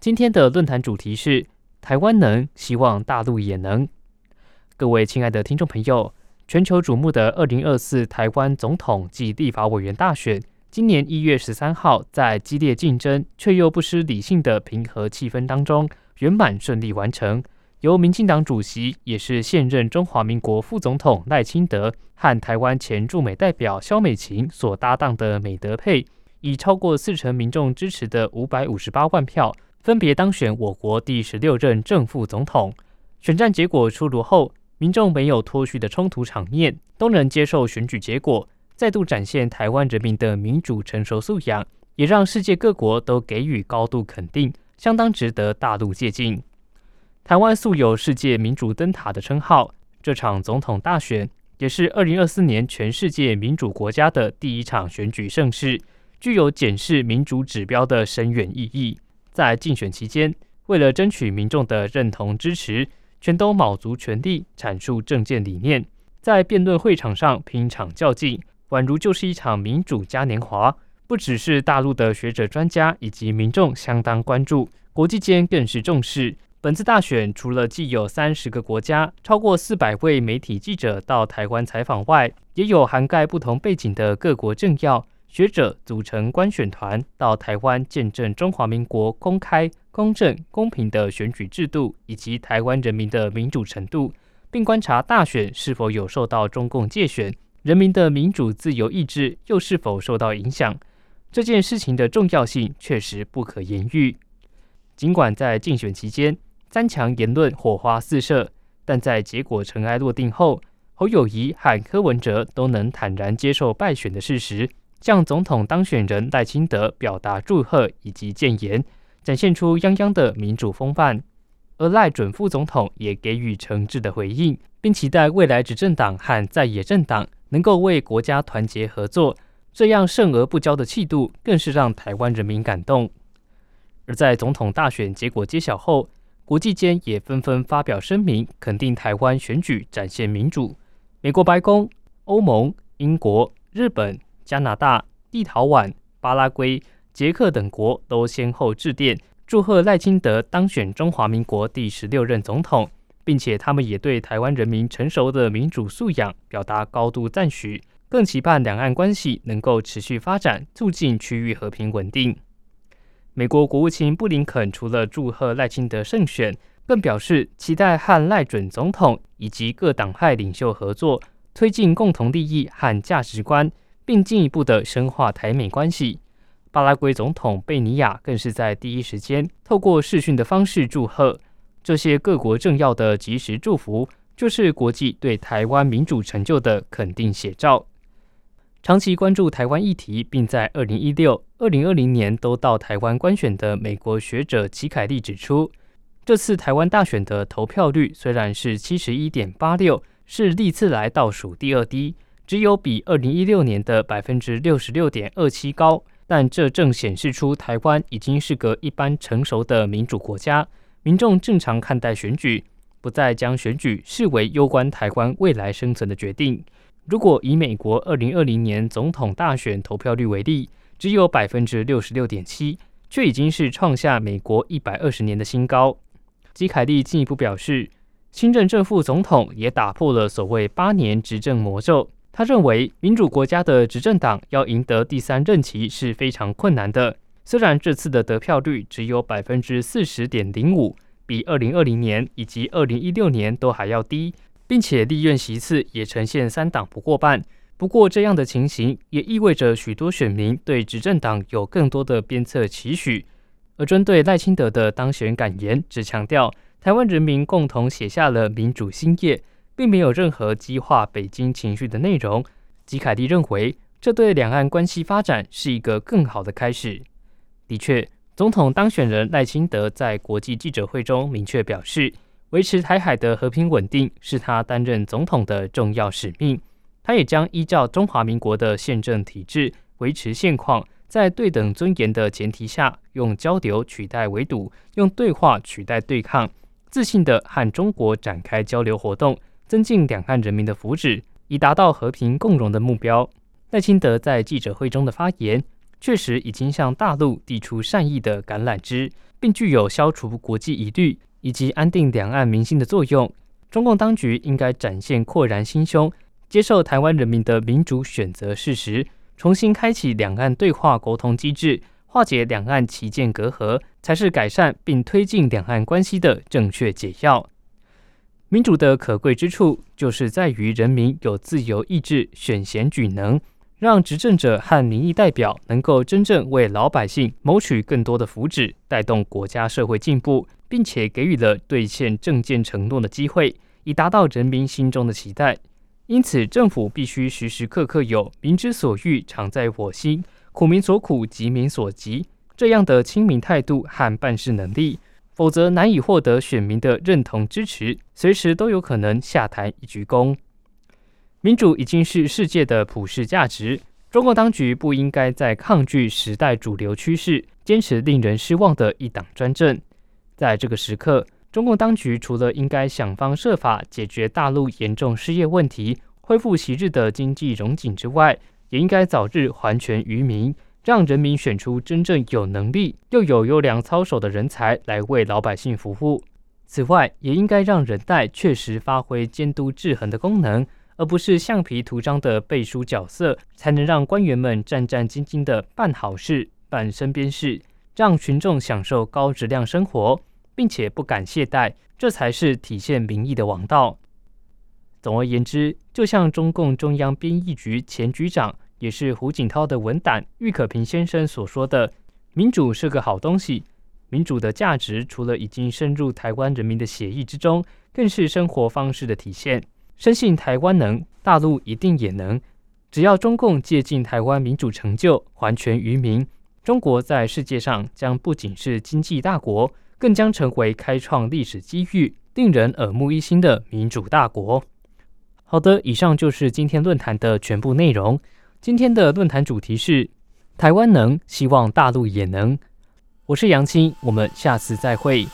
今天的论坛主题是台湾能，希望大陆也能。各位亲爱的听众朋友，全球瞩目的二零二四台湾总统及立法委员大选，今年一月十三号，在激烈竞争却又不失理性的平和气氛当中，圆满顺利完成。由民进党主席，也是现任中华民国副总统赖清德和台湾前驻美代表萧美琴所搭档的美德配，以超过四成民众支持的五百五十八万票，分别当选我国第十六任正副总统。选战结果出炉后，民众没有脱序的冲突场面，都能接受选举结果，再度展现台湾人民的民主成熟素养，也让世界各国都给予高度肯定，相当值得大陆借鉴。台湾素有“世界民主灯塔”的称号，这场总统大选也是二零二四年全世界民主国家的第一场选举盛事，具有检视民主指标的深远意义。在竞选期间，为了争取民众的认同支持，全都卯足全力阐述政见理念，在辩论会场上拼场较劲，宛如就是一场民主嘉年华。不只是大陆的学者、专家以及民众相当关注，国际间更是重视。本次大选，除了既有三十个国家、超过四百位媒体记者到台湾采访外，也有涵盖不同背景的各国政要、学者组成观选团到台湾见证中华民国公开、公正、公平的选举制度以及台湾人民的民主程度，并观察大选是否有受到中共借选，人民的民主自由意志又是否受到影响。这件事情的重要性确实不可言喻。尽管在竞选期间，三强言论火花四射，但在结果尘埃落定后，侯友谊和柯文哲都能坦然接受败选的事实，向总统当选人赖清德表达祝贺以及谏言，展现出泱泱的民主风范。而赖准副总统也给予诚挚的回应，并期待未来执政党和在野政党能够为国家团结合作。这样胜而不骄的气度，更是让台湾人民感动。而在总统大选结果揭晓后，国际间也纷纷发表声明，肯定台湾选举展现民主。美国白宫、欧盟、英国、日本、加拿大、立陶宛、巴拉圭、捷克等国都先后致电，祝贺赖清德当选中华民国第十六任总统，并且他们也对台湾人民成熟的民主素养表达高度赞许，更期盼两岸关系能够持续发展，促进区域和平稳定。美国国务卿布林肯除了祝贺赖清德胜选，更表示期待和赖准总统以及各党派领袖合作，推进共同利益和价值观，并进一步的深化台美关系。巴拉圭总统贝尼亚更是在第一时间透过视讯的方式祝贺。这些各国政要的及时祝福，就是国际对台湾民主成就的肯定写照。长期关注台湾议题，并在二零一六、二零二零年都到台湾观选的美国学者齐凯利指出，这次台湾大选的投票率虽然是七十一点八六，是历次来倒数第二低，只有比二零一六年的百分之六十六点二七高，但这正显示出台湾已经是个一般成熟的民主国家，民众正常看待选举，不再将选举视为攸关台湾未来生存的决定。如果以美国二零二零年总统大选投票率为例，只有百分之六十六点七，却已经是创下美国一百二十年的新高。基凯利进一步表示，新任正副总统也打破了所谓八年执政魔咒。他认为，民主国家的执政党要赢得第三任期是非常困难的。虽然这次的得票率只有百分之四十点零五，比二零二零年以及二零一六年都还要低。并且立院席次也呈现三党不过半。不过，这样的情形也意味着许多选民对执政党有更多的鞭策期许。而针对赖清德的当选感言，只强调台湾人民共同写下了民主新页，并没有任何激化北京情绪的内容。吉凯蒂认为，这对两岸关系发展是一个更好的开始。的确，总统当选人赖清德在国际记者会中明确表示，维持台海的和平稳定是他担任总统的重要使命。他也将依照中华民国的宪政体制，维持现况，在对等尊严的前提下，用交流取代围堵，用对话取代对抗，自信地和中国展开交流活动，增进两岸人民的福祉，以达到和平共荣的目标。赖清德在记者会中的发言。确实已经向大陆递出善意的橄榄枝，并具有消除国际疑虑以及安定两岸民心的作用。中共当局应该展现阔然心胸，接受台湾人民的民主选择事实，重新开启两岸对话沟通机制，化解两岸旗舰隔阂，才是改善并推进两岸关系的正确解药。民主的可贵之处，就是在于人民有自由意志，选贤举能。让执政者和民意代表能够真正为老百姓谋取更多的福祉，带动国家社会进步，并且给予了兑现政见承诺的机会，以达到人民心中的期待。因此，政府必须时时刻刻有“民之所欲，常在我心；苦民所苦，急民所急”这样的亲民态度和办事能力，否则难以获得选民的认同支持，随时都有可能下台一鞠躬。民主已经是世界的普世价值，中共当局不应该在抗拒时代主流趋势，坚持令人失望的一党专政。在这个时刻，中共当局除了应该想方设法解决大陆严重失业问题，恢复昔日的经济荣景之外，也应该早日还权于民，让人民选出真正有能力又有优良操守的人才来为老百姓服务。此外，也应该让人代确实发挥监督制衡的功能。而不是橡皮图章的背书角色，才能让官员们战战兢兢的办好事、办身边事，让群众享受高质量生活，并且不敢懈怠，这才是体现民意的王道。总而言之，就像中共中央编译局前局长，也是胡锦涛的文胆郁可平先生所说的：“民主是个好东西，民主的价值除了已经深入台湾人民的血液之中，更是生活方式的体现。”深信台湾能，大陆一定也能。只要中共借鉴台湾民主成就，还权于民，中国在世界上将不仅是经济大国，更将成为开创历史机遇、令人耳目一新的民主大国。好的，以上就是今天论坛的全部内容。今天的论坛主题是台湾能，希望大陆也能。我是杨青，我们下次再会。